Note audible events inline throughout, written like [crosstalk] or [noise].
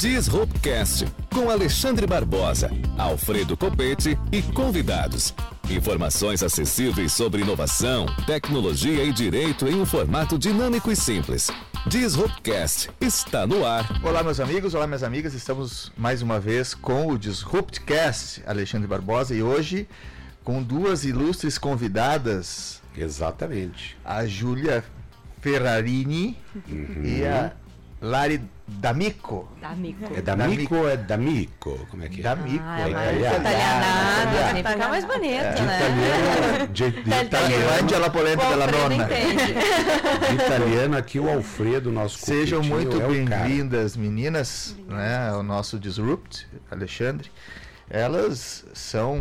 Disruptcast com Alexandre Barbosa, Alfredo Copete e convidados. Informações acessíveis sobre inovação, tecnologia e direito em um formato dinâmico e simples. Disruptcast está no ar. Olá, meus amigos, olá, minhas amigas. Estamos mais uma vez com o Disruptcast, Alexandre Barbosa, e hoje com duas ilustres convidadas. Exatamente. A Júlia Ferrarini uhum. e a Lari D'Amico. D'Amico. É D'Amico ou é D'Amico? Como é que é? D'Amico. Ah, é, é italianada, tem que ficar mais bonito, é. né? De italiano, de, de italiano. la polenta della nonna. De italiano aqui o Alfredo, nosso Sejam muito é bem-vindas, meninas, né, ao nosso Disrupt, Alexandre. Elas são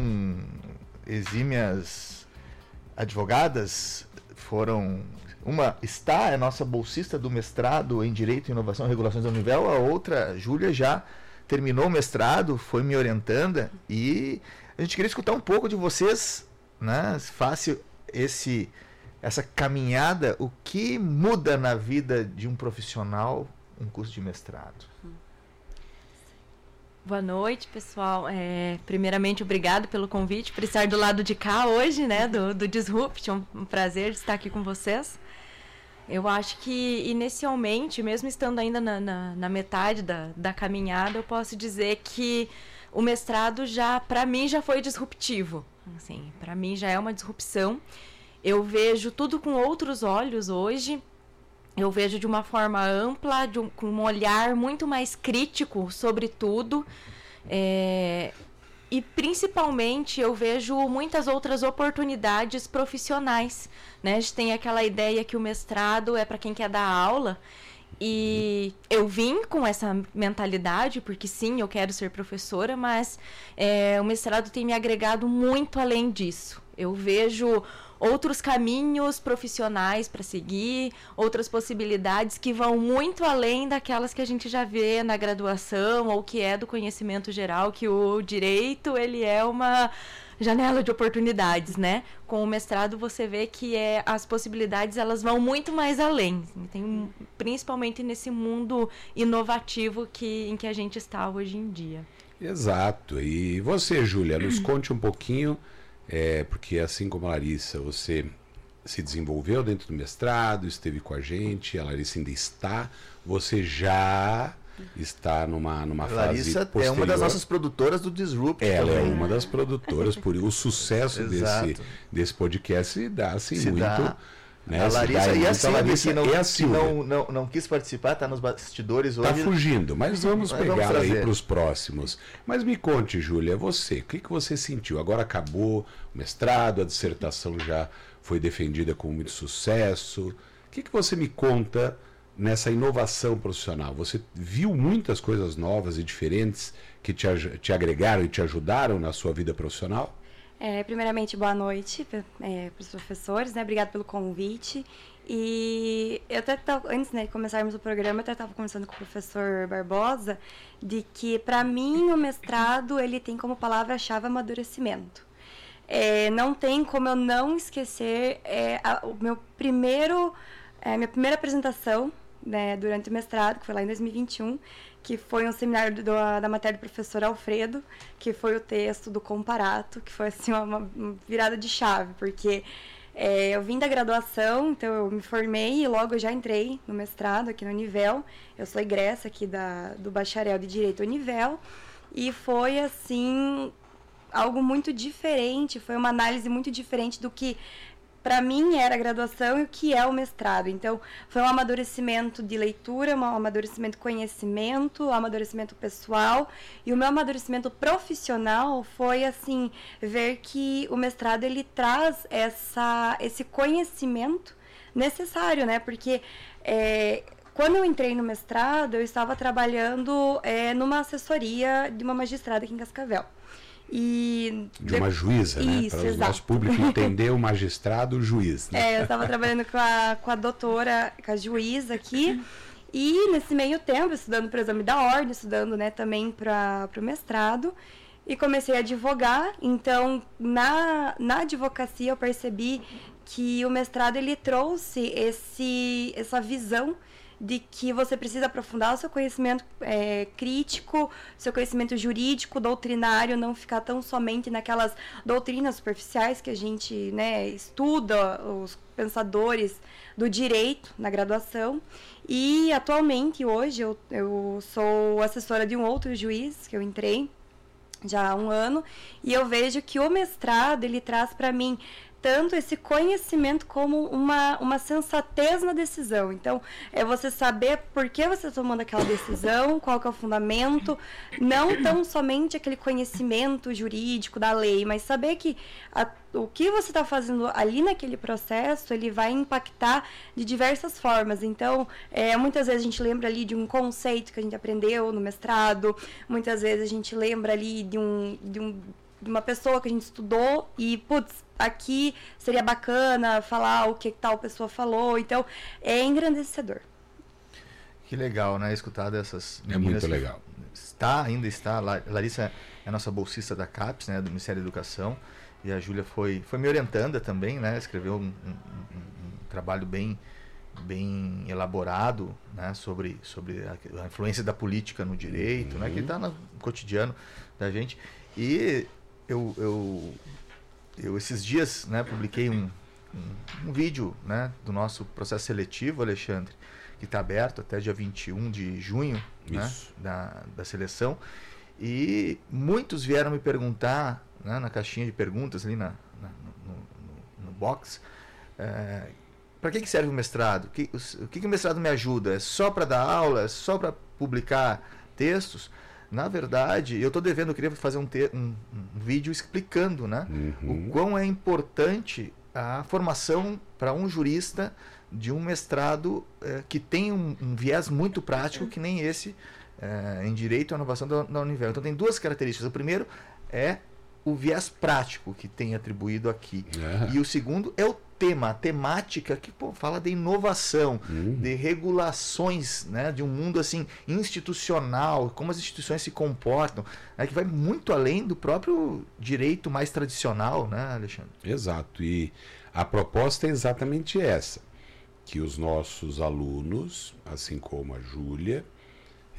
exímias advogadas, foram uma está, é nossa bolsista do mestrado em Direito, Inovação e Regulações da Univel, a outra, Júlia, já terminou o mestrado, foi me orientando e a gente queria escutar um pouco de vocês, né? Fácil esse essa caminhada, o que muda na vida de um profissional um curso de mestrado? Boa noite, pessoal. É, primeiramente, obrigado pelo convite, por estar do lado de cá hoje, né, do, do Disrupt. É um prazer estar aqui com vocês. Eu acho que inicialmente, mesmo estando ainda na, na, na metade da, da caminhada, eu posso dizer que o mestrado já, para mim, já foi disruptivo. Assim, para mim já é uma disrupção. Eu vejo tudo com outros olhos hoje. Eu vejo de uma forma ampla, um, com um olhar muito mais crítico sobre tudo. É, e principalmente eu vejo muitas outras oportunidades profissionais. Né? A gente tem aquela ideia que o mestrado é para quem quer dar aula. E eu vim com essa mentalidade, porque sim, eu quero ser professora, mas é, o mestrado tem me agregado muito além disso. Eu vejo outros caminhos profissionais para seguir, outras possibilidades que vão muito além daquelas que a gente já vê na graduação ou que é do conhecimento geral, que o direito ele é uma janela de oportunidades, né? Com o mestrado você vê que é, as possibilidades elas vão muito mais além, tem, principalmente nesse mundo inovativo que, em que a gente está hoje em dia. Exato. E você, Júlia, nos conte um pouquinho é, porque assim como a Larissa, você se desenvolveu dentro do mestrado, esteve com a gente, a Larissa ainda está, você já está numa, numa fase Larissa posterior. é uma das nossas produtoras do Disrupt. Ela também. é uma das produtoras, por o sucesso [laughs] desse, desse podcast se dá assim, se muito... Dá né? A Larissa e a Silvia, que, não, e a Silvia. não, não, não quis participar, está nos bastidores tá hoje. Está fugindo, mas vamos mas pegar vamos aí para os próximos. Mas me conte, Júlia, você, o que, que você sentiu? Agora acabou o mestrado, a dissertação já foi defendida com muito sucesso. O que, que você me conta nessa inovação profissional? Você viu muitas coisas novas e diferentes que te, te agregaram e te ajudaram na sua vida profissional? É, primeiramente, boa noite é, para os professores, né? Obrigado pelo convite. E eu até tava, antes né, de começarmos o programa, eu até estava conversando com o professor Barbosa de que, para mim, o mestrado ele tem como palavra-chave amadurecimento. É, não tem como eu não esquecer é, a, o meu primeiro, é, minha primeira apresentação né, durante o mestrado, que foi lá em 2021, que foi um seminário do, da matéria do professor Alfredo, que foi o texto do Comparato, que foi assim uma, uma virada de chave, porque é, eu vim da graduação, então eu me formei e logo já entrei no mestrado aqui no Univel. Eu sou egressa aqui da, do bacharel de Direito Univel. E foi assim algo muito diferente, foi uma análise muito diferente do que para mim era a graduação e o que é o mestrado. Então, foi um amadurecimento de leitura, um amadurecimento de conhecimento, um amadurecimento pessoal e o meu amadurecimento profissional foi assim, ver que o mestrado ele traz essa esse conhecimento necessário, né? Porque é, quando eu entrei no mestrado, eu estava trabalhando é, numa assessoria de uma magistrada aqui em Cascavel. E de uma juíza, né? Isso, Para o nosso público entender [laughs] o magistrado, o juiz. Né? É, eu estava trabalhando com a, com a doutora, com a juíza aqui. E nesse meio tempo, estudando para o exame da ordem, estudando né, também para o mestrado, e comecei a advogar. Então, na, na advocacia, eu percebi que o mestrado ele trouxe esse, essa visão de que você precisa aprofundar o seu conhecimento é, crítico, seu conhecimento jurídico, doutrinário, não ficar tão somente naquelas doutrinas superficiais que a gente né, estuda, os pensadores do direito na graduação. E atualmente, hoje, eu, eu sou assessora de um outro juiz que eu entrei já há um ano, e eu vejo que o mestrado ele traz para mim tanto esse conhecimento como uma, uma sensatez na decisão. Então, é você saber por que você está tomando aquela decisão, qual que é o fundamento, não tão somente aquele conhecimento jurídico da lei, mas saber que a, o que você está fazendo ali naquele processo, ele vai impactar de diversas formas. Então, é, muitas vezes a gente lembra ali de um conceito que a gente aprendeu no mestrado, muitas vezes a gente lembra ali de um, de um de uma pessoa que a gente estudou e, putz, aqui seria bacana falar o que tal pessoa falou. Então, é engrandecedor. Que legal, né? Escutar dessas É muito legal. Está, ainda está. Larissa é a nossa bolsista da CAPES, né? Do Ministério da Educação. E a Júlia foi, foi me orientando também, né? Escreveu um, um, um, trabalho bem bem elaborado né, sobre, sobre a, a influência da política no direito, uhum. né, que está no cotidiano da gente. E eu, eu, eu esses dias né, publiquei um, um, um, vídeo né, do nosso processo seletivo, Alexandre, que está aberto até dia 21 de junho né, da, da seleção. E muitos vieram me perguntar, né, na caixinha de perguntas ali na, na no, no, no, box, é, para que, que serve o mestrado? O que, o, o que, que o mestrado me ajuda? É só para dar aula? É só para publicar textos? Na verdade, eu estou devendo, eu queria fazer um, te, um, um vídeo explicando né, uhum. o quão é importante a formação para um jurista de um mestrado eh, que tem um, um, viés muito prático, que nem esse eh, em Direito e Inovação da, da Univel. Então, tem duas características. O primeiro é o viés prático que tem atribuído aqui. É. E o segundo é o tema, a temática que pô, fala de inovação, uhum. de regulações, né, de um mundo assim institucional, como as instituições se comportam, né, que vai muito além do próprio direito mais tradicional, né, Alexandre? Exato. E a proposta é exatamente essa, que os nossos alunos, assim como a Júlia,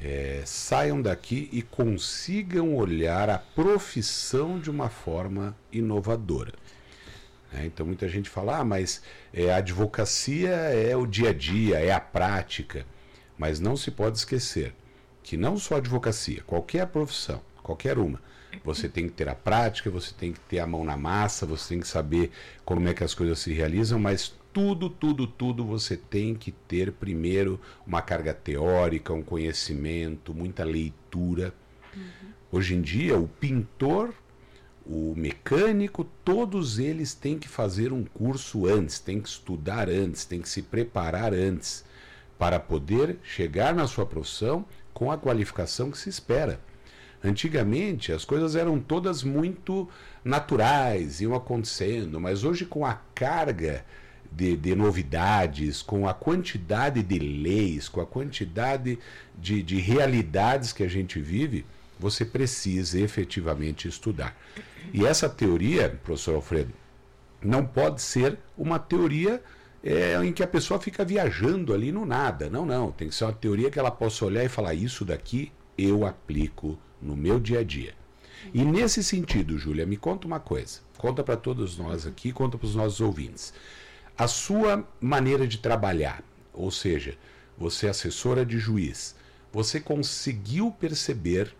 é, saiam daqui e consigam olhar a profissão de uma forma inovadora. É, então muita gente fala, ah, mas é, a advocacia é o dia a dia, é a prática. Mas não se pode esquecer que não só a advocacia, qualquer profissão, qualquer uma, você tem que ter a prática, você tem que ter a mão na massa, você tem que saber como é que as coisas se realizam, mas tudo, tudo, tudo você tem que ter primeiro uma carga teórica, um conhecimento, muita leitura. Uhum. Hoje em dia, o pintor o mecânico, todos eles têm que fazer um curso antes, têm que estudar antes, têm que se preparar antes, para poder chegar na sua profissão com a qualificação que se espera. Antigamente as coisas eram todas muito naturais, iam acontecendo, mas hoje com a carga de, de novidades, com a quantidade de leis, com a quantidade de, de realidades que a gente vive, você precisa efetivamente estudar. E essa teoria, professor Alfredo, não pode ser uma teoria é, em que a pessoa fica viajando ali no nada. Não, não. Tem que ser uma teoria que ela possa olhar e falar: isso daqui eu aplico no meu dia a dia. E nesse sentido, Júlia, me conta uma coisa. Conta para todos nós aqui, conta para os nossos ouvintes. A sua maneira de trabalhar, ou seja, você é assessora de juiz, você conseguiu perceber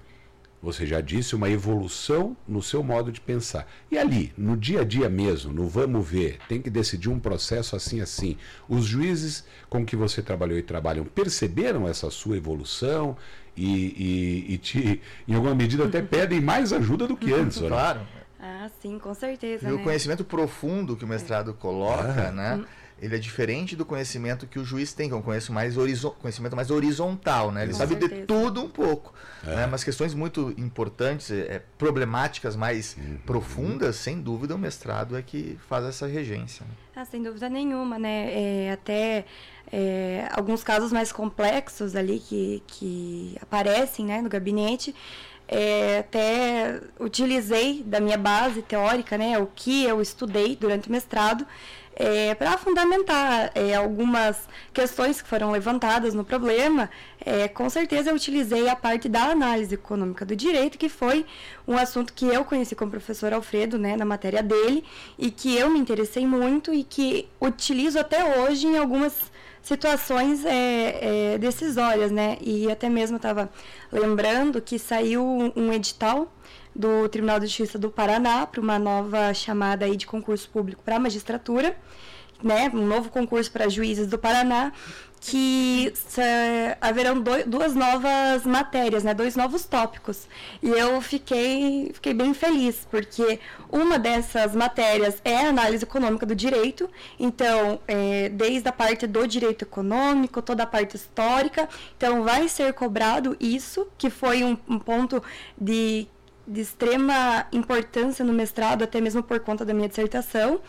você já disse, uma evolução no seu modo de pensar. E ali, no dia a dia mesmo, no vamos ver, tem que decidir um processo assim, assim. Os juízes com que você trabalhou e trabalham perceberam essa sua evolução e, e, e te, em alguma medida, até [laughs] pedem mais ajuda do que antes. Claro. Né? Ah, sim, com certeza. E né? o conhecimento profundo que o mestrado coloca, ah. né? Ele é diferente do conhecimento que o juiz tem, que é um conhecimento mais, conhecimento mais horizontal, né? Ele Com sabe certeza. de tudo um pouco, é. né? Mas questões muito importantes, é, problemáticas mais uhum. profundas, sem dúvida, o mestrado é que faz essa regência. Né? Ah, sem dúvida nenhuma, né? É, até é, alguns casos mais complexos ali que, que aparecem né, no gabinete, é, até utilizei da minha base teórica, né, o que eu estudei durante o mestrado, é, para fundamentar é, algumas questões que foram levantadas no problema, é, com certeza eu utilizei a parte da análise econômica do direito, que foi um assunto que eu conheci com o professor Alfredo, né, na matéria dele, e que eu me interessei muito e que utilizo até hoje em algumas situações é, é, decisórias, né? E até mesmo estava lembrando que saiu um edital do Tribunal de Justiça do Paraná para uma nova chamada aí de concurso público para magistratura, né, um novo concurso para juízes do Paraná, que haverão duas novas matérias, né, dois novos tópicos. E eu fiquei, fiquei bem feliz, porque uma dessas matérias é a análise econômica do direito, então, é, desde a parte do direito econômico, toda a parte histórica, então vai ser cobrado isso, que foi um, um ponto de de extrema importância no mestrado, até mesmo por conta da minha dissertação.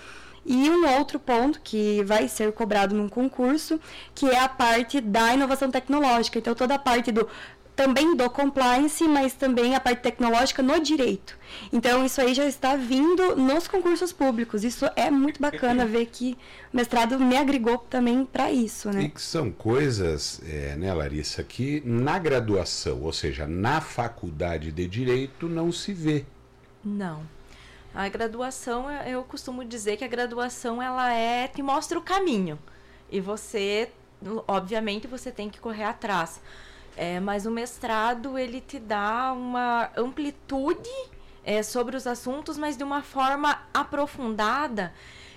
E um outro ponto que vai ser cobrado num concurso, que é a parte da inovação tecnológica. Então, toda a parte do também do compliance, mas também a parte tecnológica no direito. Então, isso aí já está vindo nos concursos públicos. Isso é muito bacana ver que o mestrado me agregou também para isso. Né? E que são coisas, é, né, Larissa, que na graduação, ou seja, na faculdade de direito, não se vê. Não. A graduação, eu costumo dizer que a graduação ela é te mostra o caminho. E você, obviamente, você tem que correr atrás. É, mas o mestrado ele te dá uma amplitude é, sobre os assuntos, mas de uma forma aprofundada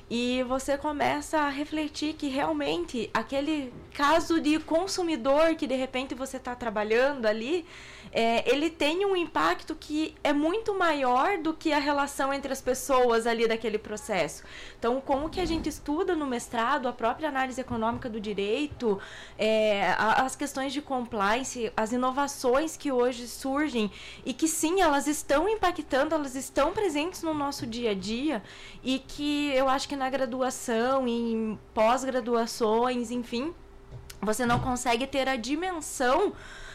e você começa a refletir que realmente aquele caso de consumidor que de repente você está trabalhando ali, é, ele tem um impacto que é muito maior do que a relação entre as pessoas ali daquele processo. Então, como que a gente estuda no mestrado a própria análise econômica do direito, é, as questões de compliance, as inovações que hoje surgem e que sim, elas estão impactando, elas estão presentes no nosso dia a dia e que eu acho que que na graduação, em pós-graduações, enfim, você não consegue ter a dimensão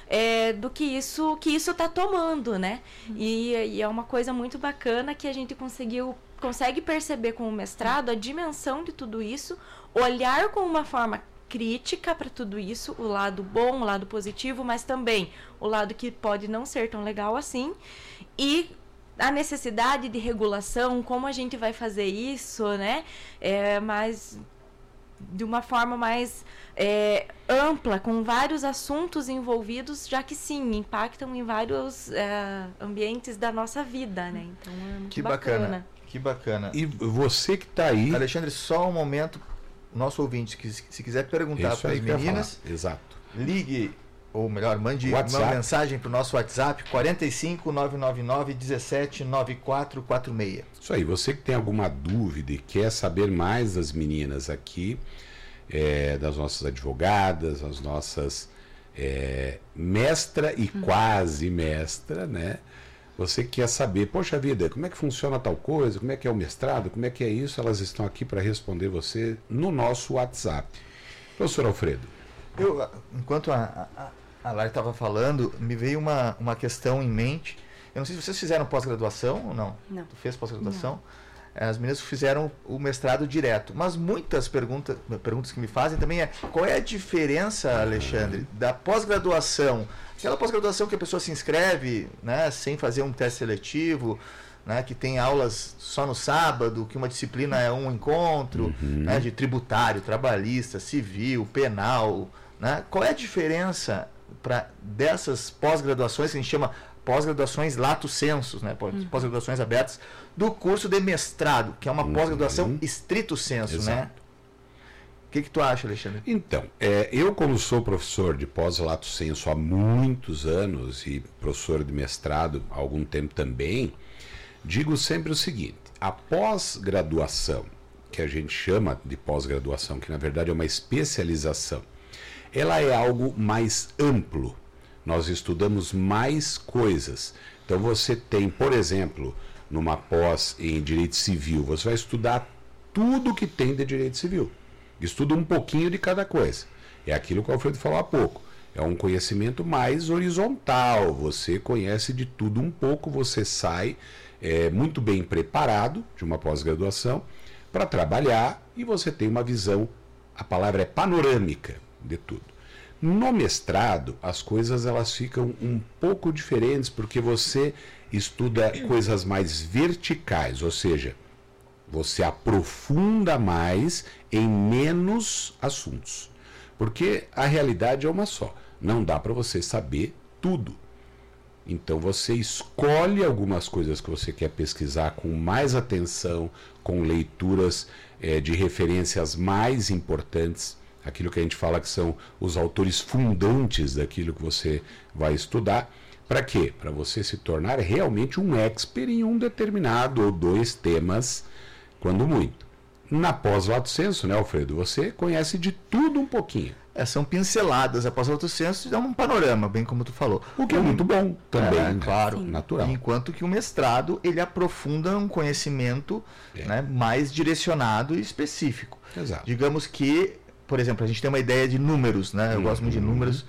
é, do que isso que isso está tomando, né? E, e, é uma coisa muito bacana que a gente conseguiu consegue perceber com o mestrado a dimensão de tudo isso, olhar com uma forma crítica para tudo isso, o lado bom, o lado positivo, mas também o lado que pode não ser tão legal assim, e a necessidade de regulação, como a gente vai fazer isso, né? É, mas de uma forma mais é, ampla, com vários assuntos envolvidos, já que sim, impactam em vários é, ambientes da nossa vida, né? Então é muito que bacana. bacana. Que bacana. E você que está aí. Alexandre, só um momento. Nosso ouvinte, que se quiser perguntar para as meninas, Exato. ligue ou melhor, mande WhatsApp. uma mensagem para o nosso WhatsApp 45 999 17 9446. Isso aí, você que tem alguma dúvida e quer saber mais das meninas aqui, é, das nossas advogadas, as nossas é, mestra e hum. quase mestra, né? Você quer saber, poxa vida, como é que funciona tal coisa, como é que é o mestrado, como é que é isso, elas estão aqui para responder você no nosso WhatsApp. Professor Alfredo. Eu, enquanto a, a Lara estava falando, me veio uma, uma questão em mente. Eu não sei se vocês fizeram pós-graduação ou não. Não. Tu fez pós-graduação? As meninas fizeram o mestrado direto. Mas muitas perguntas, perguntas que me fazem também é qual é a diferença, Alexandre, da pós-graduação? Aquela pós-graduação que a pessoa se inscreve, né, sem fazer um teste seletivo, né, que tem aulas só no sábado, que uma disciplina é um encontro, uhum. né, de tributário, trabalhista, civil, penal. Né? Qual é a diferença para dessas pós-graduações que a gente chama pós-graduações lato sensus, né? Uhum. pós-graduações abertas, do curso de mestrado, que é uma uhum. pós-graduação estrito senso, né? Exato. né? O que, que tu acha, Alexandre? Então, é, eu como sou professor de pós-lato senso há muitos anos e professor de mestrado há algum tempo também, digo sempre o seguinte: a pós-graduação, que a gente chama de pós-graduação, que na verdade é uma especialização, ela é algo mais amplo. Nós estudamos mais coisas. Então você tem, por exemplo, numa pós em direito civil, você vai estudar tudo que tem de direito civil. Estuda um pouquinho de cada coisa. É aquilo que o Alfredo falou há pouco. É um conhecimento mais horizontal. Você conhece de tudo um pouco, você sai é, muito bem preparado de uma pós-graduação para trabalhar e você tem uma visão, a palavra é panorâmica de tudo. No mestrado, as coisas elas ficam um pouco diferentes porque você estuda coisas mais verticais, ou seja, você aprofunda mais em menos assuntos. Porque a realidade é uma só. Não dá para você saber tudo. Então você escolhe algumas coisas que você quer pesquisar com mais atenção, com leituras é, de referências mais importantes aquilo que a gente fala que são os autores fundantes daquilo que você vai estudar. Para quê? Para você se tornar realmente um expert em um determinado ou dois temas, quando muito. Na pós-lato senso, né, Alfredo? Você conhece de tudo um pouquinho. É, são pinceladas. A pós-lato senso dá um panorama, bem como tu falou. O que é muito bom também, é, né? claro, Sim. natural. Enquanto que o mestrado, ele aprofunda um conhecimento é. né, mais direcionado e específico. Exato. Digamos que por exemplo, a gente tem uma ideia de números, né? Eu uhum. gosto muito de números,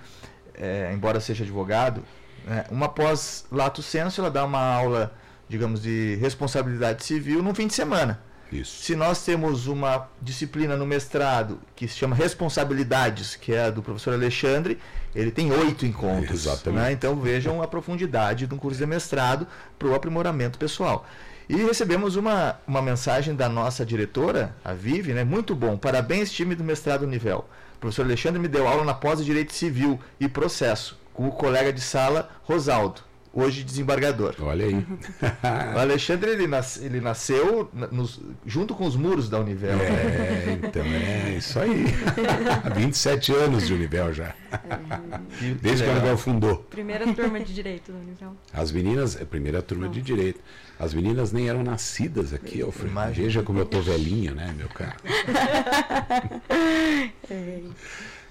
é, embora seja advogado. Né? Uma pós lato senso, ela dá uma aula, digamos, de responsabilidade civil no fim de semana. Isso. Se nós temos uma disciplina no mestrado que se chama Responsabilidades, que é a do professor Alexandre, ele tem oito encontros. Exatamente. Né? Então vejam a profundidade de um curso de mestrado para o aprimoramento pessoal. E recebemos uma, uma mensagem da nossa diretora, a Vivi, né? Muito bom. Parabéns, time do mestrado nível. O professor Alexandre me deu aula na pós de Direito Civil e Processo, com o colega de sala, Rosaldo hoje desembargador. Olha aí. [laughs] o Alexandre ele, nas, ele nasceu nos, junto com os muros da Univel. É, então é isso aí. Há 27 anos de Univel já. É. Desde que a Univel fundou. Primeira turma de direito da Univel. As meninas, é primeira turma Não. de direito. As meninas nem eram nascidas aqui, Alfredo. Veja como eu tô velhinho, né, meu caro? [laughs] É.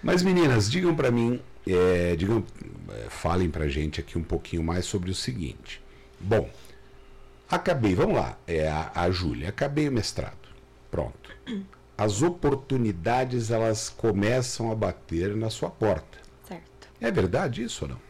Mas meninas, digam para mim é, digam, falem para gente aqui um pouquinho mais sobre o seguinte. Bom, acabei, vamos lá, é a, a Júlia, acabei o mestrado, pronto. As oportunidades elas começam a bater na sua porta. Certo. É verdade isso ou não?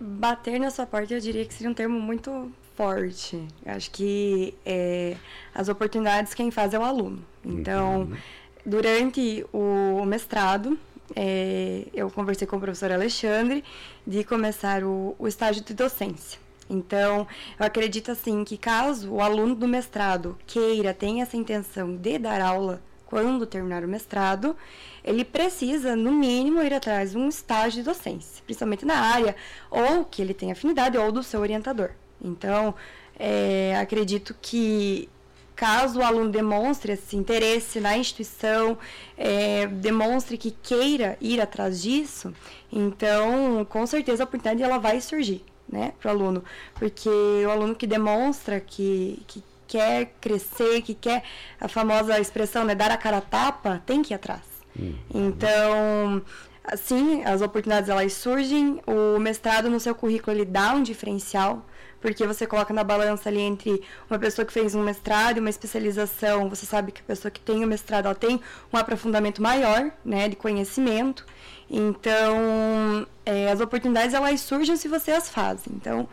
Bater na sua porta eu diria que seria um termo muito forte. Acho que é, as oportunidades quem faz é o aluno. Então, uhum. durante o mestrado, é, eu conversei com o professor Alexandre de começar o, o estágio de docência. Então, eu acredito assim que caso o aluno do mestrado queira, tenha essa intenção de dar aula quando terminar o mestrado, ele precisa, no mínimo, ir atrás de um estágio de docência, principalmente na área, ou que ele tenha afinidade, ou do seu orientador. Então, é, acredito que caso o aluno demonstre esse interesse na instituição, é, demonstre que queira ir atrás disso, então com certeza a oportunidade ela vai surgir, né, para o aluno, porque o aluno que demonstra que, que quer crescer, que quer a famosa expressão, né, dar a cara a tapa, tem que ir atrás. Uhum. Então, assim, as oportunidades elas surgem, o mestrado no seu currículo ele dá um diferencial, porque você coloca na balança ali entre uma pessoa que fez um mestrado e uma especialização, você sabe que a pessoa que tem o mestrado ela tem um aprofundamento maior, né, de conhecimento. Então, é, as oportunidades elas surgem se você as faz. Então,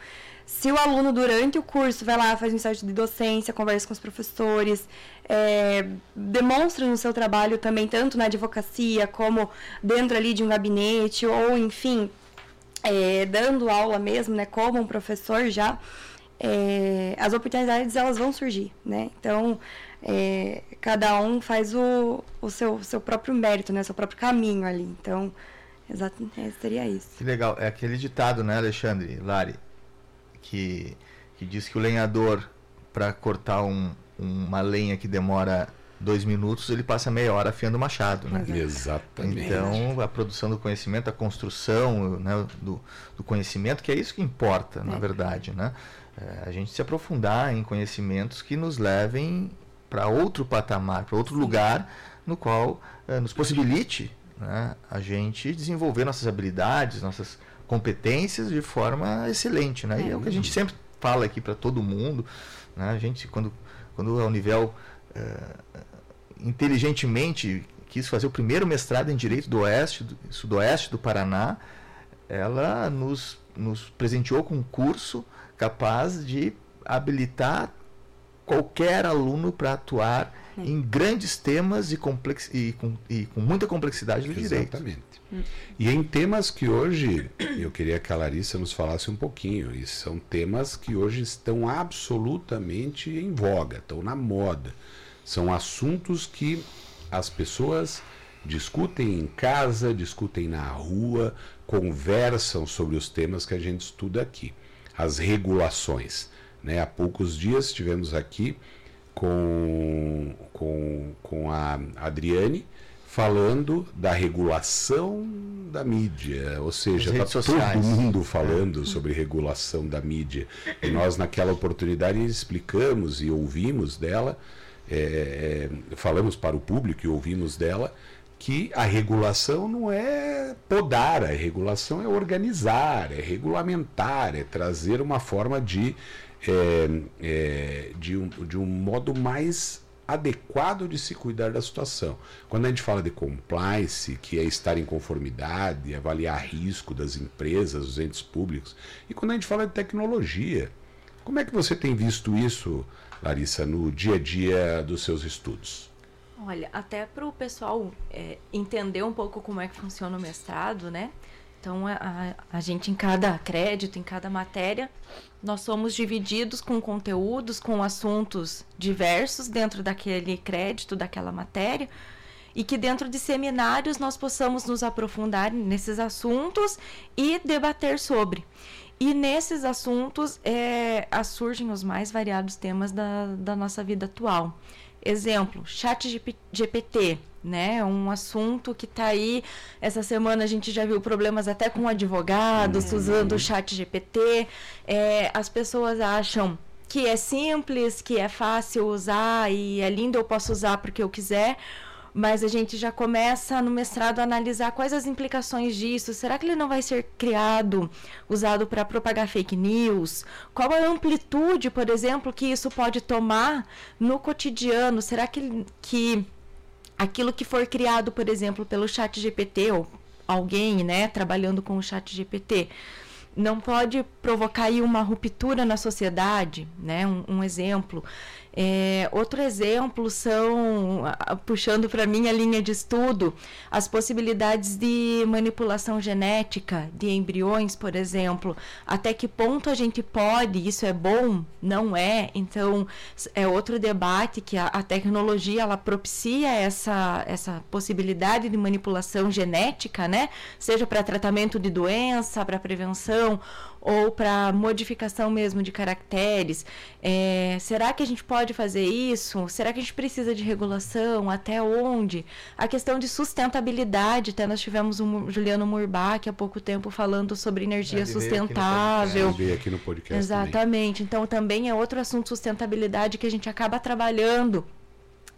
se o aluno durante o curso vai lá, faz um estágio de docência, conversa com os professores, é, demonstra no seu trabalho também, tanto na advocacia como dentro ali de um gabinete, ou enfim, é, dando aula mesmo, né, como um professor já, é, as oportunidades elas vão surgir, né? Então, é, cada um faz o, o seu, seu próprio mérito, né, seu próprio caminho ali. Então, exato, é, seria isso. Que legal. É aquele ditado, né, Alexandre, Lari, que, que diz que o lenhador, para cortar um, uma lenha que demora dois minutos, ele passa meia hora afiando o machado, né? Exatamente. Então, a produção do conhecimento, a construção né, do, do conhecimento, que é isso que importa, é. na verdade, né? É, a gente se aprofundar em conhecimentos que nos levem para outro patamar, para outro Sim. lugar, no qual é, nos possibilite né, a gente desenvolver nossas habilidades, nossas competências de forma excelente, né? É. E é o que a gente sempre fala aqui para todo mundo, né? A gente, quando, quando a Univel... Inteligentemente quis fazer o primeiro mestrado em Direito do Oeste, do, Sudoeste do Paraná, ela nos, nos presenteou com um curso capaz de habilitar qualquer aluno para atuar é. em grandes temas e, complex, e, com, e com muita complexidade do Exatamente. direito. Exatamente. Hum. E em temas que hoje, eu queria que a Larissa nos falasse um pouquinho, e são temas que hoje estão absolutamente em voga, estão na moda. São assuntos que as pessoas discutem em casa, discutem na rua, conversam sobre os temas que a gente estuda aqui. As regulações. Né? Há poucos dias estivemos aqui com, com, com a Adriane falando da regulação da mídia, ou seja, está todo mundo falando é. sobre regulação da mídia. E nós, naquela oportunidade, explicamos e ouvimos dela, é, é falamos para o público e ouvimos dela que a regulação não é podar, a regulação é organizar, é regulamentar, é trazer uma forma de, é, é, de, um, de um modo mais adequado de se cuidar da situação. Quando a gente fala de compliance, que é estar em conformidade, avaliar risco das empresas, dos entes públicos, e quando a gente fala de tecnologia, como é que você tem visto isso, Larissa, no dia a dia dos seus estudos? Olha, até para o pessoal é, entender um pouco como é que funciona o mestrado, né? Então, a, a, gente, em cada crédito, em cada matéria, nós somos divididos com conteúdos, com assuntos diversos dentro daquele crédito, daquela matéria, e que dentro de seminários nós possamos nos aprofundar nesses assuntos e debater sobre. E nesses assuntos é, surgem os mais variados temas da, da nossa vida atual. Exemplo, chat GPT, né? Um assunto que está aí. Essa semana a gente já viu problemas até com advogados uhum. usando o chat GPT. É, as pessoas acham que é simples, que é fácil usar e é lindo, eu posso usar porque eu quiser mas a gente já começa no mestrado a analisar quais as implicações disso. Será que ele não vai ser criado, usado para propagar fake news? Qual a amplitude, por exemplo, que isso pode tomar no cotidiano? Será que, que aquilo que for criado, por exemplo, pelo chat GPT ou alguém, né, trabalhando com o chat GPT, não pode provocar aí uma ruptura na sociedade, né? Um, um exemplo. É, outro exemplo são, puxando para minha linha de estudo, as possibilidades de manipulação genética de embriões, por exemplo. Até que ponto a gente pode, isso é bom? Não é? Então, é outro debate que a, a tecnologia ela propicia essa, essa possibilidade de manipulação genética, né? Seja para tratamento de doença, para prevenção ou para modificação mesmo de caracteres. É, será que a gente pode fazer isso? Será que a gente precisa de regulação? Até onde? A questão de sustentabilidade, até nós tivemos um Juliano Murbach há pouco tempo falando sobre energia sustentável. Veio aqui no podcast. Exatamente. Também. Então também é outro assunto sustentabilidade que a gente acaba trabalhando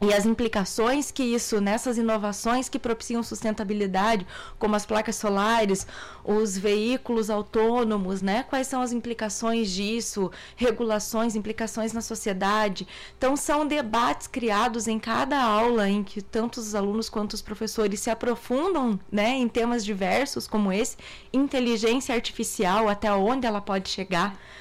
e as implicações que isso, nessas inovações que propiciam sustentabilidade, como as placas solares, os veículos autônomos, né? Quais são as implicações disso, regulações, implicações na sociedade. Então, são debates criados em cada aula em que tanto os alunos quanto os professores se aprofundam, né, em temas diversos como esse, inteligência artificial, até onde ela pode chegar é,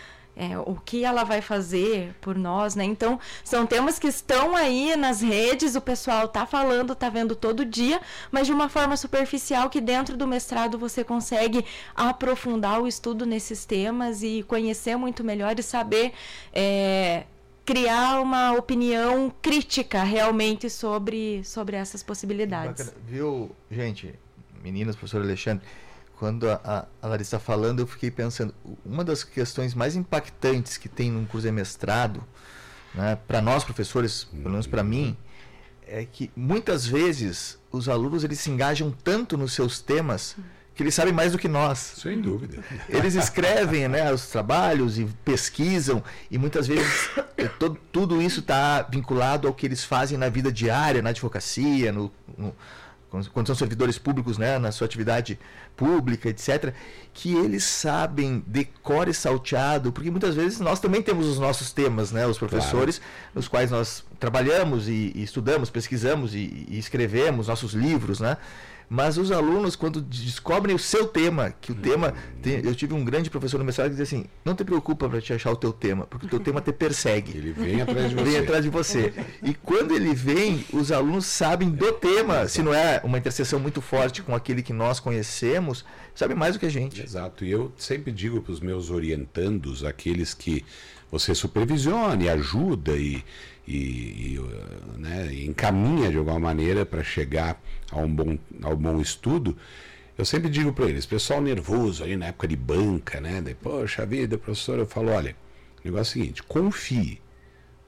o que ela vai fazer por nós, né? Então, são temas que estão aí nas redes, o pessoal tá falando, tá vendo todo dia, mas de uma forma superficial que dentro do mestrado você consegue aprofundar o estudo nesses temas e conhecer muito melhor e saber é, criar uma opinião crítica realmente sobre, sobre essas possibilidades. Bacana. Viu, gente, meninas, professor Alexandre, quando a, a Larissa está falando, eu fiquei pensando, uma das questões mais impactantes que tem num curso de mestrado, né, para nós professores, pelo menos para mim, é que muitas vezes os alunos eles se engajam tanto nos seus temas que eles sabem mais do que nós. Sem dúvida. Eles escrevem né, os trabalhos e pesquisam, e muitas vezes [coughs] todo, tudo isso está vinculado ao que eles fazem na vida diária, na advocacia, no, no quando são servidores públicos, né, na sua atividade pública, etc., que eles sabem decore e salteado, porque muitas vezes nós também temos os nossos temas, né, os professores, claro. nos quais nós trabalhamos e, e estudamos, pesquisamos e, e, escrevemos nossos livros, né? Mas os alunos, quando descobrem o seu tema, que o tema. Tem, eu tive um grande professor no mestrado que dizia assim: não te preocupa para te achar o teu tema, porque o teu tema te persegue. Ele vem atrás de [laughs] você. Vem atrás de você. E quando ele vem, os alunos sabem do tema. Se não é uma interseção muito forte com aquele que nós conhecemos, sabem mais do que a gente. Exato. E eu sempre digo para os meus orientandos, aqueles que você supervisiona e ajuda e, e, e né, encaminha de alguma maneira para chegar a um bom, a um bom estudo, eu sempre digo para eles, pessoal nervoso aí na época de banca, né? De, Poxa vida, professor, eu falo, olha, o negócio é o seguinte, confie,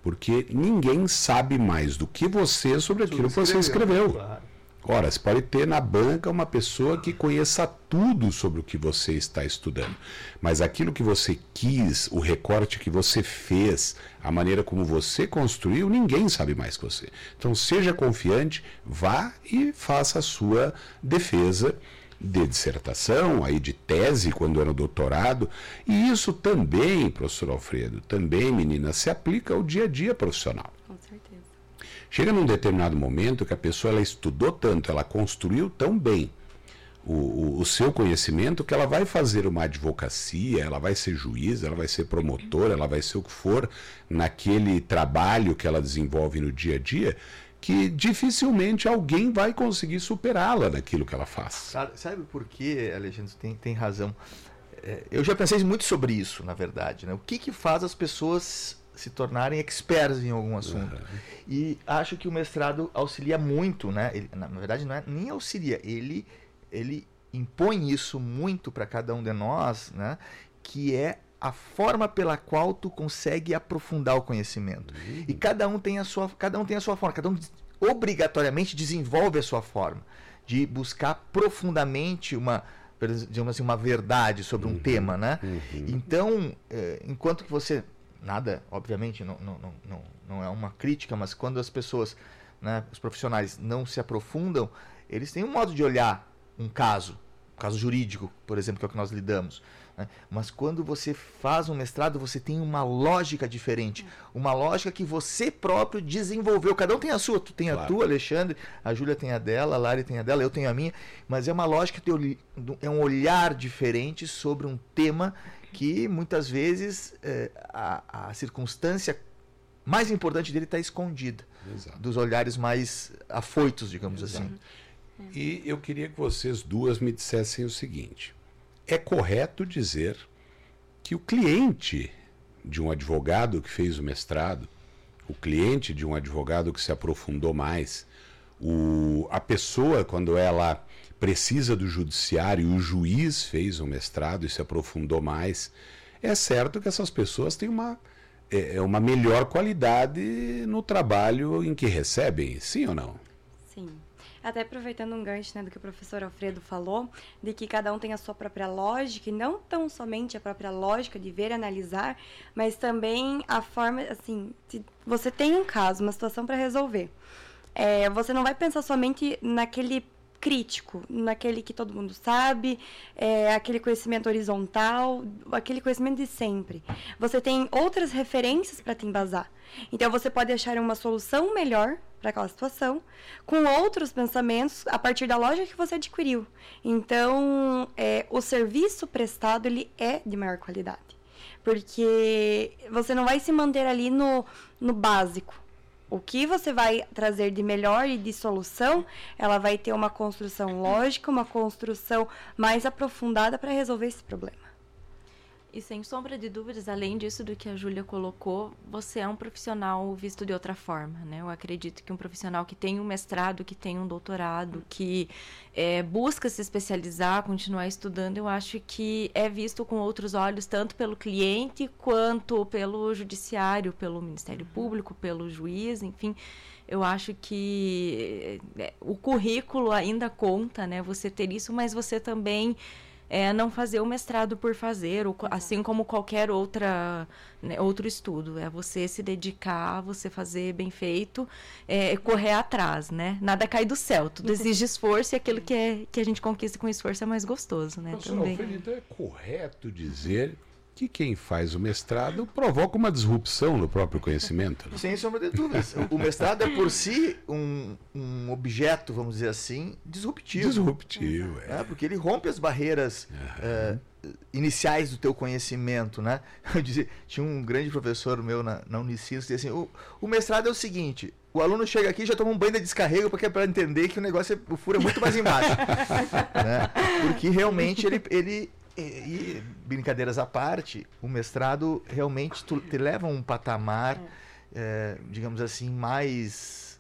porque ninguém sabe mais do que você sobre aquilo que você escreveu. Claro. Ora, você pode ter na banca uma pessoa que conheça tudo sobre o que você está estudando, mas aquilo que você quis, o recorte que você fez, a maneira como você construiu, ninguém sabe mais que você. Então, seja confiante, vá e faça a sua defesa de dissertação, aí de tese, quando era doutorado. E isso também, professor Alfredo, também, menina, se aplica ao dia a dia profissional. Com certeza. Chega num determinado momento que a pessoa ela estudou tanto, ela construiu tão bem o, o, o, seu conhecimento que ela vai fazer uma advocacia, ela vai ser juiz, ela vai ser promotora, ela vai ser o que for naquele trabalho que ela desenvolve no dia a dia, que dificilmente alguém vai conseguir superá-la naquilo que ela faz. Sabe, por quê, Alexandre? Tem, tem razão. É, eu já pensei muito sobre isso, na verdade. Né? O que, que faz as pessoas se tornarem experts em algum assunto. Uhum. E acho que o mestrado auxilia muito, né? Ele, na verdade, não é nem auxilia, ele, ele impõe isso muito para cada um de nós, né? Que é a forma pela qual tu consegue aprofundar o conhecimento. Uhum. E cada um tem a sua, cada um tem a sua forma, cada um obrigatoriamente desenvolve a sua forma de buscar profundamente uma digamos assim, uma verdade sobre um uhum. tema, né? Uhum. Então, é, enquanto que você nada, obviamente, não, não, não, não é uma crítica, mas quando as pessoas, né, os profissionais não se aprofundam, eles têm um modo de olhar um caso, um caso jurídico, por exemplo, que é o que nós lidamos. Né? Mas quando você faz um mestrado, você tem uma lógica diferente, uma lógica que você próprio desenvolveu. Cada um tem a sua, tu tem claro. a tua, Alexandre, a Júlia tem a dela, a Lari tem a dela, eu tenho a minha, mas é uma lógica, é um olhar diferente sobre um tema que muitas vezes é, a, a circunstância mais importante dele está escondida Exato. dos olhares mais afoitos, digamos Exato. assim. E eu queria que vocês duas me dissessem o seguinte: é correto dizer que o cliente de um advogado que fez o mestrado, o cliente de um advogado que se aprofundou mais, o, a pessoa, quando ela precisa do judiciário, o juiz fez o mestrado e se aprofundou mais. É certo que essas pessoas têm uma, é, é, uma melhor qualidade no trabalho em que recebem, sim ou não? Sim. Até aproveitando um gancho né, do que o professor Alfredo falou, de que cada um tem a sua própria lógica, e não tão somente a própria lógica de ver e analisar, mas também a forma, assim, você tem um caso, uma situação para resolver. É, você não vai pensar somente naquele crítico, naquele que todo mundo sabe, é, aquele conhecimento horizontal, aquele conhecimento de sempre. Você tem outras referências para te embasar. Então você pode achar uma solução melhor para aquela situação, com outros pensamentos a partir da loja que você adquiriu. Então, é, o serviço prestado ele é de maior qualidade, porque você não vai se manter ali no, no básico o que você vai trazer de melhor e de solução, ela vai ter uma construção lógica, uma construção mais aprofundada para resolver esse problema. E sem sombra de dúvidas, além disso do que a Júlia colocou, você é um profissional visto de outra forma, né? Eu acredito que um profissional que tem um mestrado, que tem um doutorado, que é, busca se especializar, continuar estudando, eu acho que é visto com outros olhos, tanto pelo cliente quanto pelo judiciário, pelo Ministério uhum. Público, pelo juiz, enfim. Eu acho que é, o currículo ainda conta, né? Você ter isso, mas você também é não fazer o mestrado por fazer, ou, assim como qualquer outra né, outro estudo. É você se dedicar, você fazer bem feito, é, correr atrás, né? Nada cai do céu, tudo exige esforço e aquilo que, é, que a gente conquista com esforço é mais gostoso, né? Também. então é correto dizer que quem faz o mestrado provoca uma disrupção no próprio conhecimento. Né? Sem sombra de dúvidas. O mestrado é por si um, um objeto, vamos dizer assim, disruptivo. Disruptivo, é. é porque ele rompe as barreiras uhum. uh, iniciais do teu conhecimento, né? Eu dizia, tinha um grande professor meu na, na Unicinos que dizia assim, o, o mestrado é o seguinte, o aluno chega aqui e já toma um banho de descarrego porque é para entender que o negócio é, o furo é muito mais embaixo. [laughs] né? Porque realmente ele, ele, e, e, brincadeiras à parte, o mestrado realmente tu, te leva a um patamar, é. É, digamos assim, mais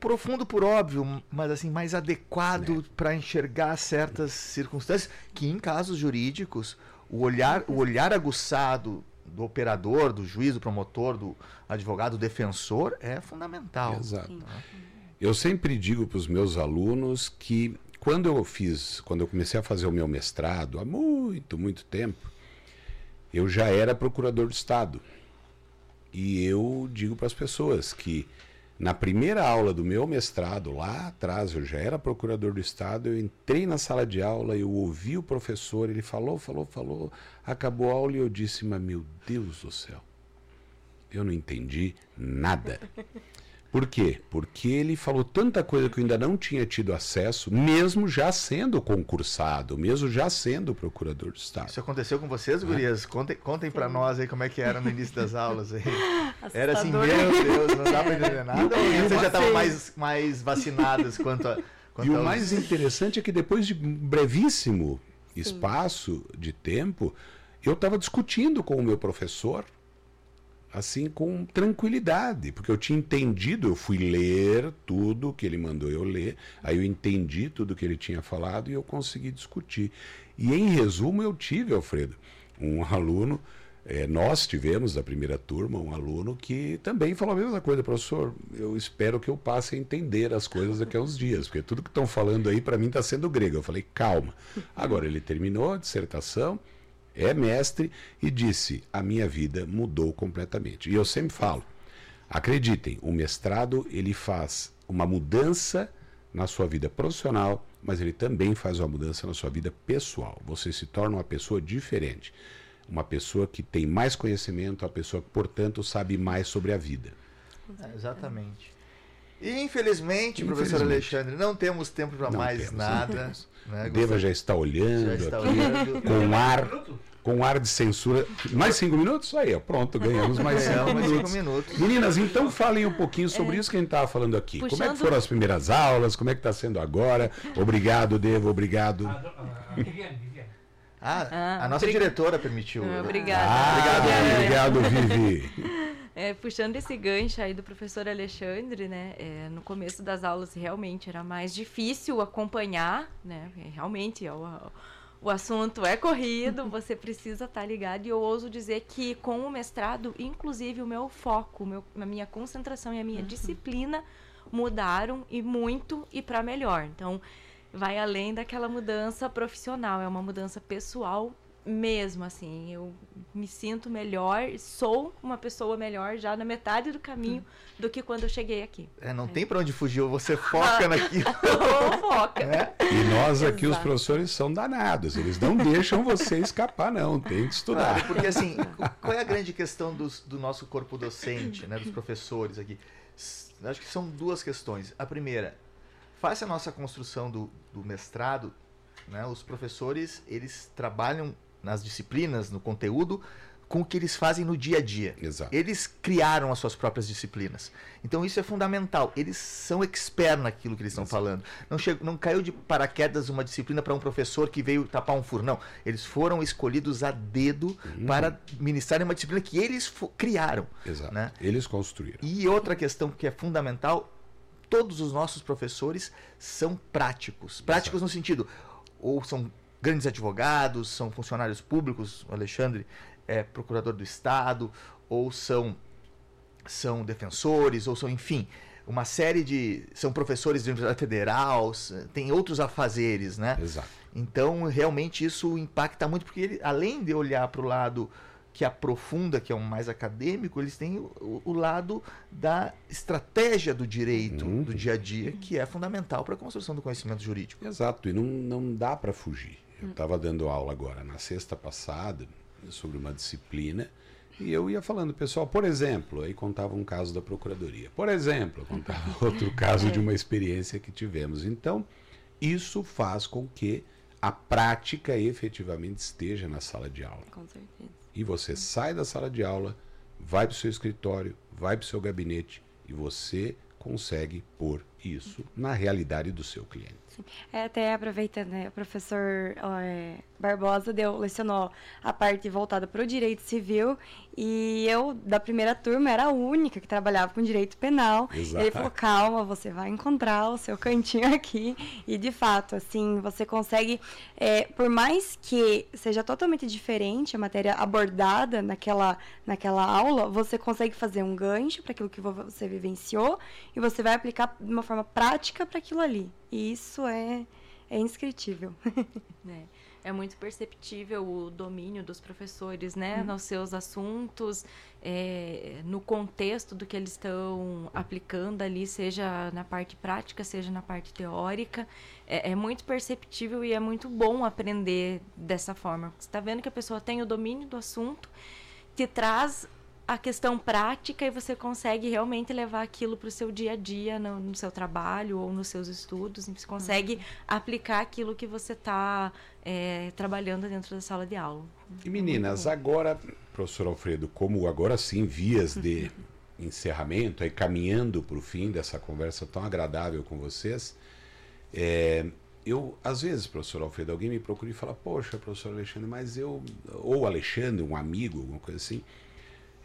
profundo por óbvio, mas assim mais adequado é. para enxergar certas circunstâncias que em casos jurídicos o olhar o olhar aguçado do operador, do juiz, do promotor, do advogado, do defensor é fundamental. Exato. Eu sempre digo para os meus alunos que quando eu fiz, quando eu comecei a fazer o meu mestrado, há muito, muito tempo, eu já era procurador do Estado. E eu digo para as pessoas que na primeira aula do meu mestrado, lá atrás, eu já era procurador do Estado, eu entrei na sala de aula, eu ouvi o professor, ele falou, falou, falou, acabou a aula e eu disse, mas meu Deus do céu, eu não entendi nada. Por quê? Porque ele falou tanta coisa que eu ainda não tinha tido acesso, mesmo já sendo concursado, mesmo já sendo procurador do Estado. Isso aconteceu com vocês, gurias? Contem, contem para nós aí como é que era no início das aulas. Aí. [laughs] Era assim, meu Deus, não dá para entender nada. Ou vocês já estavam mais, mais vacinadas quanto a. Quanto e o mais interessante é que depois de um brevíssimo espaço de tempo, eu estava discutindo com o meu professor assim com tranquilidade, porque eu tinha entendido, eu fui ler tudo que ele mandou eu ler, aí eu entendi tudo que ele tinha falado e eu consegui discutir. E em resumo, eu tive, Alfredo, um aluno, é, nós tivemos da primeira turma um aluno que também falou a mesma coisa, professor. Eu espero que eu passe a entender as coisas daqui a uns dias, porque tudo que estão falando aí para mim está sendo grego. Eu falei, calma. Agora ele terminou a dissertação é mestre e disse: a minha vida mudou completamente. E eu sempre falo: acreditem, o mestrado ele faz uma mudança na sua vida profissional, mas ele também faz uma mudança na sua vida pessoal. Você se torna uma pessoa diferente, uma pessoa que tem mais conhecimento, uma pessoa que, portanto, sabe mais sobre a vida. É, exatamente. E infelizmente, infelizmente, professor Alexandre, não temos tempo para mais temos, nada. Né? Deva já está olhando, já está aqui, olhando. com ar com ar de censura. Mais cinco minutos? Aí, ó, pronto, ganhamos mais cinco, mais minutos. cinco minutos. Meninas, então falem um pouquinho sobre é. isso que a gente estava falando aqui. Puxando... Como é que foram as primeiras aulas? Como é que está sendo agora? Obrigado, Devo, obrigado. Ah, ah, a nossa diretora permitiu. Ah, obrigada. Ah, obrigado, obrigado, Vivi. É, puxando esse gancho aí do professor Alexandre, né? É, no começo das aulas realmente era mais difícil acompanhar, né? Realmente, é o, o assunto é corrido, [laughs] você precisa estar tá ligado. E eu ouso dizer que com o mestrado, inclusive o meu foco, meu, a minha concentração e a minha uhum. disciplina mudaram e muito e para melhor. Então, vai além daquela mudança profissional, é uma mudança pessoal mesmo, assim. Eu me sinto melhor, sou uma pessoa melhor já na metade do caminho do que quando eu cheguei aqui. É, não é. tem para onde fugir, você foca [laughs] naquilo. foca. É? E nós aqui, Exato. os professores, são danados. Eles não deixam você escapar, não. Tem que estudar. Claro, porque, assim, qual é a grande questão dos, do nosso corpo docente, né, dos professores aqui? Acho que são duas questões. A primeira, face a nossa construção do, do mestrado, né, os professores, eles trabalham nas disciplinas, no conteúdo, com o que eles fazem no dia a dia. Exato. Eles criaram as suas próprias disciplinas. Então isso é fundamental. Eles são expert naquilo que eles estão falando. Não, chegou, não caiu de paraquedas uma disciplina para um professor que veio tapar um furo. Não. Eles foram escolhidos a dedo uhum. para ministrarem uma disciplina que eles criaram. Exato. Né? Eles construíram. E outra questão que é fundamental: todos os nossos professores são práticos. Práticos Exato. no sentido, ou são grandes advogados, são funcionários públicos, o Alexandre é procurador do Estado, ou são, são defensores, ou são, enfim, uma série de. São professores de Universidade Federal, tem outros afazeres, né? Exato. Então, realmente, isso impacta muito, porque ele, além de olhar para o lado que aprofunda, que é um mais acadêmico, eles têm o, o lado da estratégia do direito uhum. do dia a dia, que é fundamental para a construção do conhecimento jurídico. Exato, e não, não dá para fugir. Eu estava dando aula agora na sexta passada sobre uma disciplina e eu ia falando, pessoal, por exemplo, aí contava um caso da procuradoria. Por exemplo, contava [laughs] outro caso de uma experiência que tivemos. Então, isso faz com que a prática efetivamente esteja na sala de aula. Com certeza. E você sai da sala de aula, vai para o seu escritório, vai para o seu gabinete e você consegue pôr isso na realidade do seu cliente. Sim. É, até aproveitando, né, o professor é, Barbosa deu, lecionou a parte voltada para o direito civil e eu, da primeira turma, era a única que trabalhava com direito penal. Exato. Ele falou, calma, você vai encontrar o seu cantinho aqui. E, de fato, assim, você consegue, é, por mais que seja totalmente diferente a matéria abordada naquela, naquela aula, você consegue fazer um gancho para aquilo que você vivenciou e você vai aplicar de uma forma prática para aquilo ali. E isso é, é inscritível. [laughs] É é muito perceptível o domínio dos professores, né, uhum. nos seus assuntos, é, no contexto do que eles estão aplicando ali, seja na parte prática, seja na parte teórica. É, é muito perceptível e é muito bom aprender dessa forma. Você está vendo que a pessoa tem o domínio do assunto, te traz a questão prática e você consegue realmente levar aquilo para o seu dia a dia no, no, seu trabalho ou nos seus estudos. Você consegue uhum. aplicar aquilo que você está é, trabalhando dentro da sala de aula. E meninas, agora, professor Alfredo, como agora sim, vias de encerramento, aí caminhando para o fim dessa conversa tão agradável com vocês, é, eu, às vezes, professor Alfredo, alguém me procura e fala, poxa, professor Alexandre, mas eu, ou Alexandre, um amigo, alguma coisa assim,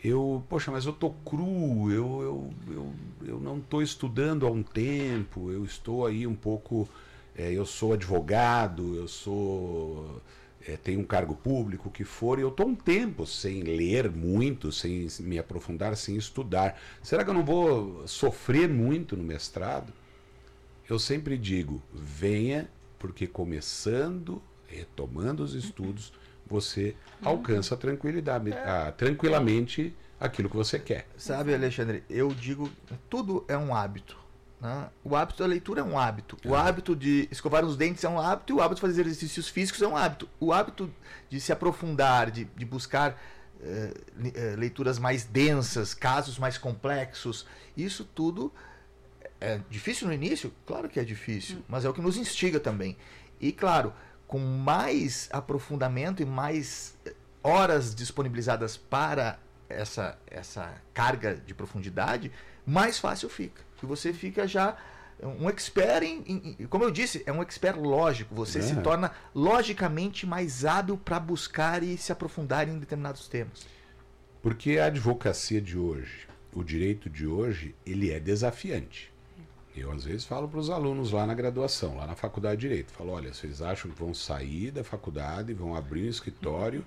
eu, poxa, mas eu tô cru, eu, eu, eu, eu não estou estudando há um tempo, eu estou aí um pouco, é, eu sou advogado, eu sou, é, tenho um cargo público, o que for, e eu estou um tempo sem ler muito, sem me aprofundar, sem estudar. Será que eu não vou sofrer muito no mestrado? Eu sempre digo, venha, porque começando, retomando os estudos, você alcança a tranquilidade, a, tranquilamente aquilo que você quer. Sabe, Alexandre, eu digo, tudo é um hábito. Né? O hábito da leitura é um hábito. O é. hábito de escovar os dentes é um hábito. E o hábito de fazer exercícios físicos é um hábito. O hábito de se aprofundar, de, de buscar eh, leituras mais densas, casos mais complexos, isso tudo é difícil no início? Claro que é difícil, hum. mas é o que nos instiga também. E claro, com mais aprofundamento e mais horas disponibilizadas para essa, essa carga de profundidade, mais fácil fica. E você fica já um expert em, em, como eu disse, é um expert lógico. Você é. se torna logicamente mais hábil para buscar e se aprofundar em determinados temas. Porque a advocacia de hoje, o direito de hoje, ele é desafiante. Eu às vezes falo para os alunos lá na graduação, lá na faculdade de direito, falo, olha, vocês acham que vão sair da faculdade, vão abrir um escritório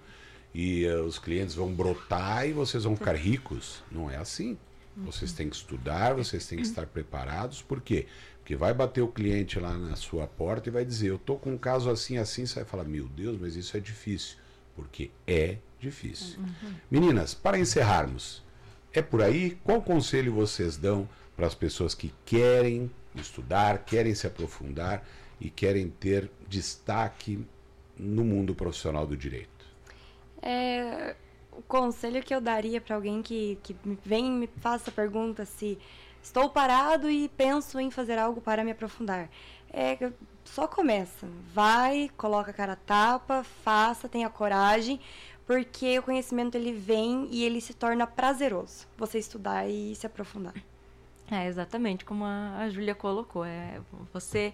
e uh, os clientes vão brotar e vocês vão ficar ricos? Não é assim. Vocês têm que estudar, vocês têm que estar preparados. Por quê? Porque vai bater o cliente lá na sua porta e vai dizer, eu tô com um caso assim, assim, você vai falar, meu Deus, mas isso é difícil. Porque é difícil. Uhum. Meninas, para encerrarmos, é por aí? Qual conselho vocês dão para as pessoas que querem estudar, querem se aprofundar e querem ter destaque no mundo profissional do direito? É, o conselho que eu daria para alguém que, que vem e me faça a pergunta se estou parado e penso em fazer algo para me aprofundar. É, só começa. Vai, coloca a cara a tapa, faça, tenha coragem, porque o conhecimento ele vem e ele se torna prazeroso. Você estudar e se aprofundar. É, exatamente como a, a Júlia colocou. É, você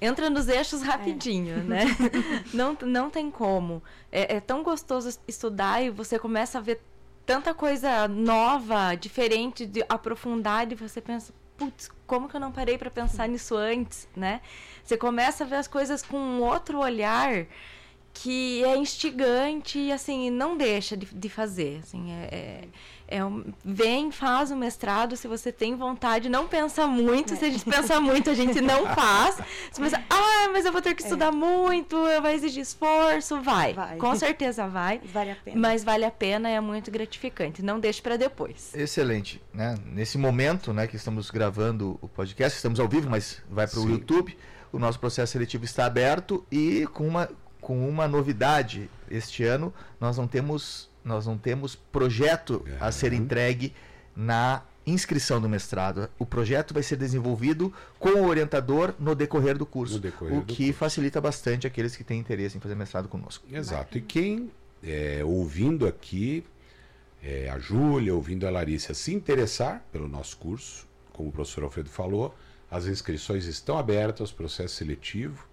entra nos eixos rapidinho, é. né? [laughs] não, não tem como. É, é, tão gostoso estudar e você começa a ver tanta coisa nova, diferente, de aprofundar, e você pensa, putz, como que eu não parei para pensar nisso antes, né? Você começa a ver as coisas com um outro olhar que é instigante e assim não deixa de, de fazer assim é, é, é um, vem faz o mestrado se você tem vontade não pensa muito é. se a gente pensa muito a gente não [laughs] faz você pensa ah mas eu vou ter que é. estudar muito vai exigir esforço vai. vai. com certeza vai vale a pena. mas vale a pena é muito gratificante não deixe para depois excelente né nesse momento né que estamos gravando o podcast estamos ao vivo mas vai para o YouTube o nosso processo seletivo está aberto e com uma com uma novidade este ano, nós não temos, nós não temos projeto uhum. a ser entregue na inscrição do mestrado. O projeto vai ser desenvolvido com o orientador no decorrer do curso, decorrer o do que curso. facilita bastante aqueles que têm interesse em fazer mestrado conosco. Exato. E quem é, ouvindo aqui é, a Júlia, ouvindo a Larissa se interessar pelo nosso curso, como o professor Alfredo falou, as inscrições estão abertas, o processo seletivo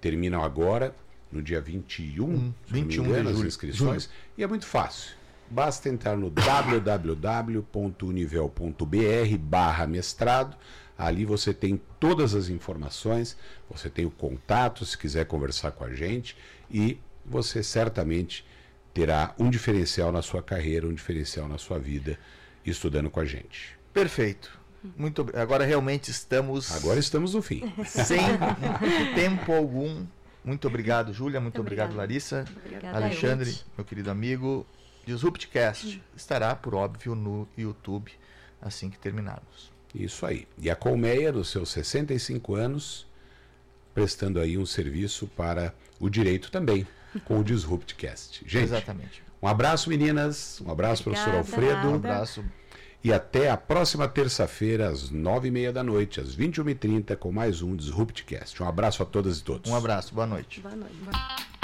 terminam agora no dia 21, hum, 21 engano, de julho, as inscrições. Julho. E é muito fácil. Basta entrar no www.univel.br barra mestrado. Ali você tem todas as informações, você tem o contato se quiser conversar com a gente e você certamente terá um diferencial na sua carreira, um diferencial na sua vida estudando com a gente. Perfeito. Muito agora realmente estamos Agora estamos no fim. [laughs] Sem tempo algum muito obrigado, Júlia. Muito, muito obrigado, Larissa. Obrigada, Alexandre, meu querido amigo. Disruptcast estará, por óbvio, no YouTube assim que terminarmos. Isso aí. E a Colmeia, nos seus 65 anos, prestando aí um serviço para o direito também, com o Disruptcast. Gente, Exatamente. um abraço, meninas. Um abraço, Obrigada, professor Alfredo. Um abraço. E até a próxima terça-feira, às nove e meia da noite, às 21h30, com mais um Disruptcast. Um abraço a todas e todos. Um abraço, boa noite. Boa noite. Boa...